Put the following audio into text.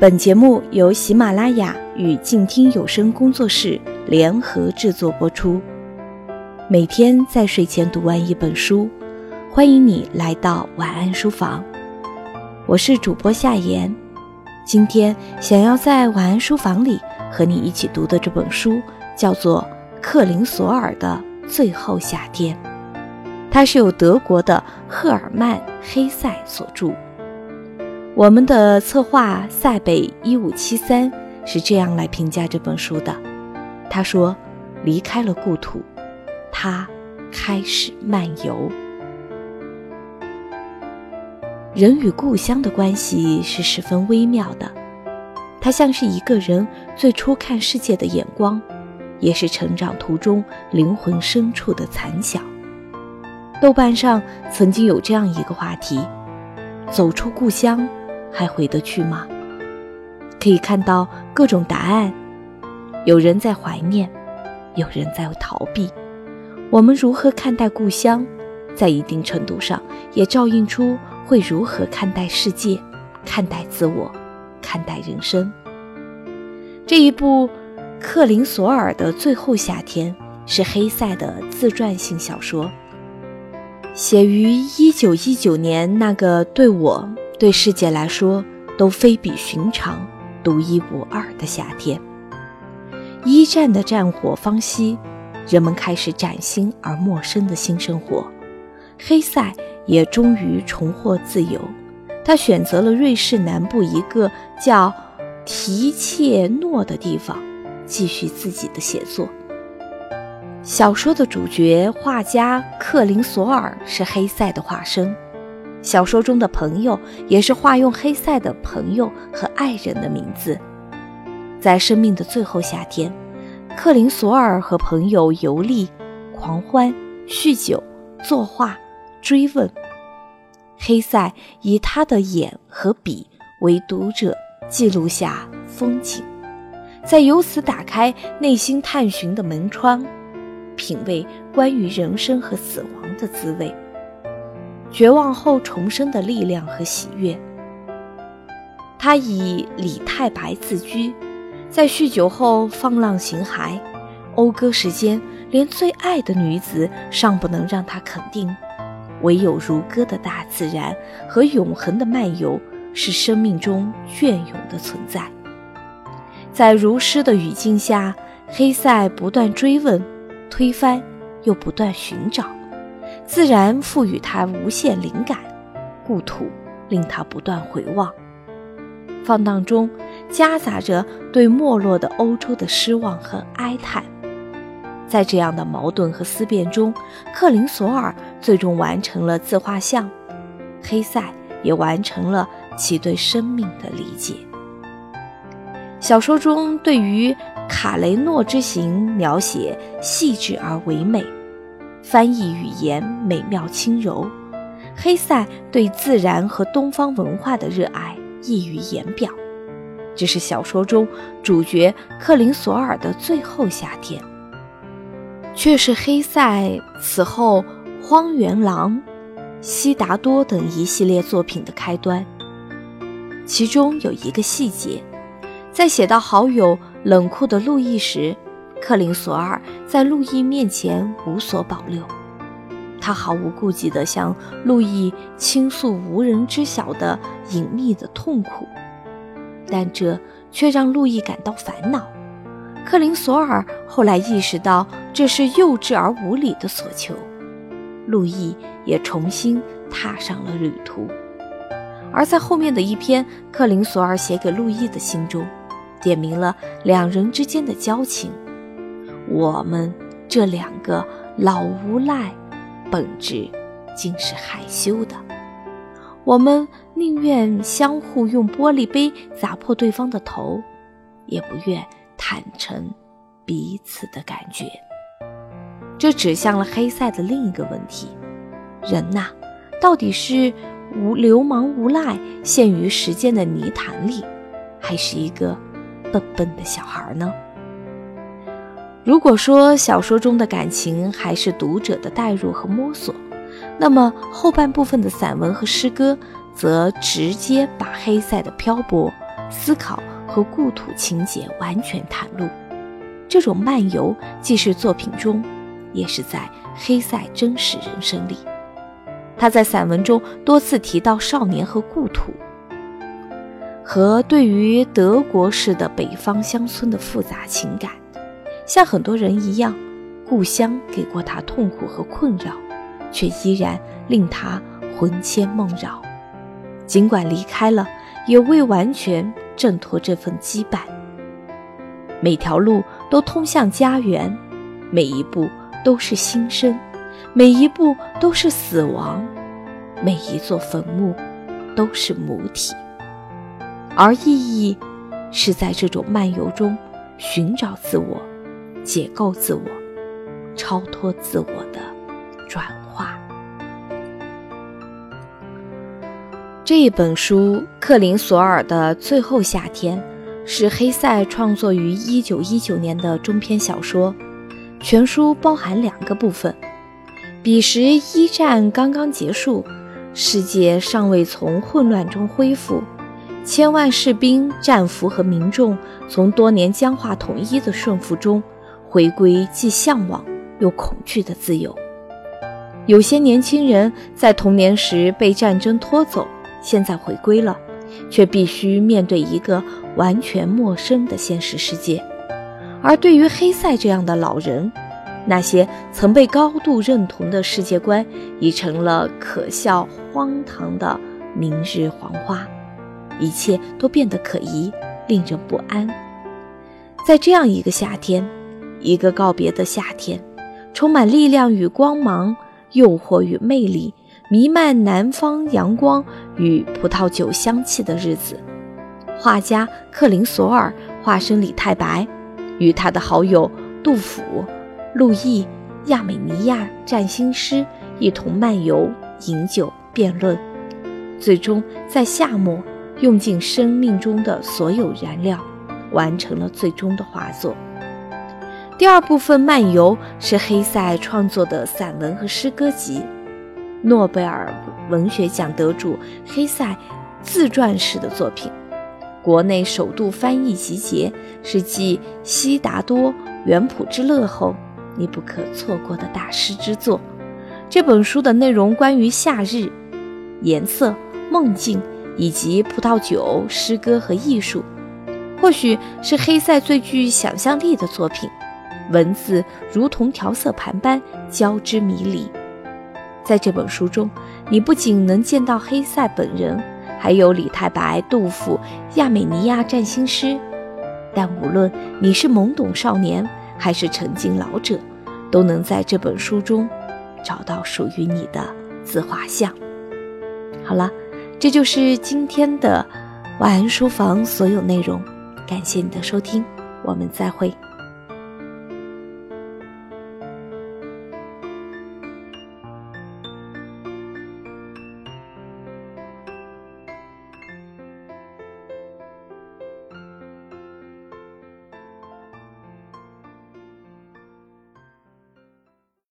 本节目由喜马拉雅与静听有声工作室联合制作播出。每天在睡前读完一本书，欢迎你来到晚安书房。我是主播夏言，今天想要在晚安书房里和你一起读的这本书叫做《克林索尔的最后夏天》，它是由德国的赫尔曼·黑塞所著。我们的策划塞北一五七三是这样来评价这本书的：他说，离开了故土，他开始漫游。人与故乡的关系是十分微妙的，它像是一个人最初看世界的眼光，也是成长途中灵魂深处的残响。豆瓣上曾经有这样一个话题：走出故乡。还回得去吗？可以看到各种答案，有人在怀念，有人在逃避。我们如何看待故乡，在一定程度上也照应出会如何看待世界、看待自我、看待人生。这一部《克林索尔的最后夏天》是黑塞的自传性小说，写于一九一九年那个对我。对世界来说都非比寻常、独一无二的夏天。一战的战火方息，人们开始崭新而陌生的新生活。黑塞也终于重获自由。他选择了瑞士南部一个叫提切诺的地方，继续自己的写作。小说的主角画家克林索尔是黑塞的化身。小说中的朋友也是化用黑塞的朋友和爱人的名字。在生命的最后夏天，克林索尔和朋友游历、狂欢、酗酒、作画、追问。黑塞以他的眼和笔为读者记录下风景，再由此打开内心探寻的门窗，品味关于人生和死亡的滋味。绝望后重生的力量和喜悦。他以李太白自居，在酗酒后放浪形骸，讴歌时间，连最爱的女子尚不能让他肯定，唯有如歌的大自然和永恒的漫游是生命中隽永的存在。在如诗的语境下，黑塞不断追问、推翻，又不断寻找。自然赋予他无限灵感，故土令他不断回望。放荡中夹杂着对没落的欧洲的失望和哀叹。在这样的矛盾和思辨中，克林索尔最终完成了自画像，黑塞也完成了其对生命的理解。小说中对于卡雷诺之行描写细致而唯美。翻译语言美妙轻柔，黑塞对自然和东方文化的热爱溢于言表。这是小说中主角克林索尔的最后夏天，却是黑塞此后《荒原狼》《悉达多》等一系列作品的开端。其中有一个细节，在写到好友冷酷的路易时。克林索尔在路易面前无所保留，他毫无顾忌地向路易倾诉无人知晓的隐秘的痛苦，但这却让路易感到烦恼。克林索尔后来意识到这是幼稚而无理的索求，路易也重新踏上了旅途。而在后面的一篇克林索尔写给路易的信中，点明了两人之间的交情。我们这两个老无赖，本质竟是害羞的。我们宁愿相互用玻璃杯砸破对方的头，也不愿坦诚彼此的感觉。这指向了黑塞的另一个问题：人呐，到底是无流氓无赖，陷于时间的泥潭里，还是一个笨笨的小孩呢？如果说小说中的感情还是读者的代入和摸索，那么后半部分的散文和诗歌则直接把黑塞的漂泊思考和故土情节完全袒露。这种漫游既是作品中，也是在黑塞真实人生里。他在散文中多次提到少年和故土，和对于德国式的北方乡村的复杂情感。像很多人一样，故乡给过他痛苦和困扰，却依然令他魂牵梦绕。尽管离开了，也未完全挣脱这份羁绊。每条路都通向家园，每一步都是新生。每一步都是死亡，每一座坟墓都是母体，而意义是在这种漫游中寻找自我、解构自我、超脱自我的转化。这一本书《克林索尔的最后夏天》是黑塞创作于1919年的中篇小说，全书包含两个部分。彼时一战刚刚结束，世界尚未从混乱中恢复，千万士兵、战俘和民众从多年僵化统一的顺服中回归，既向往又恐惧的自由。有些年轻人在童年时被战争拖走，现在回归了，却必须面对一个完全陌生的现实世界。而对于黑塞这样的老人，那些曾被高度认同的世界观，已成了可笑荒唐的明日黄花，一切都变得可疑，令人不安。在这样一个夏天，一个告别的夏天，充满力量与光芒、诱惑与魅力、弥漫南方阳光与葡萄酒香气的日子，画家克林索尔化身李太白，与他的好友杜甫。路易、亚美尼亚占星师一同漫游、饮酒、辩论，最终在夏末用尽生命中的所有燃料，完成了最终的画作。第二部分漫游是黑塞创作的散文和诗歌集，诺贝尔文学奖得主黑塞自传式的作品，国内首度翻译集结，是继《悉达多园圃之乐》后。你不可错过的大师之作。这本书的内容关于夏日、颜色、梦境以及葡萄酒、诗歌和艺术，或许是黑塞最具想象力的作品。文字如同调色盘般交织迷离。在这本书中，你不仅能见到黑塞本人，还有李太白、杜甫、亚美尼亚占星师。但无论你是懵懂少年，还是沉静老者，都能在这本书中找到属于你的自画像。好了，这就是今天的晚安书房所有内容，感谢你的收听，我们再会。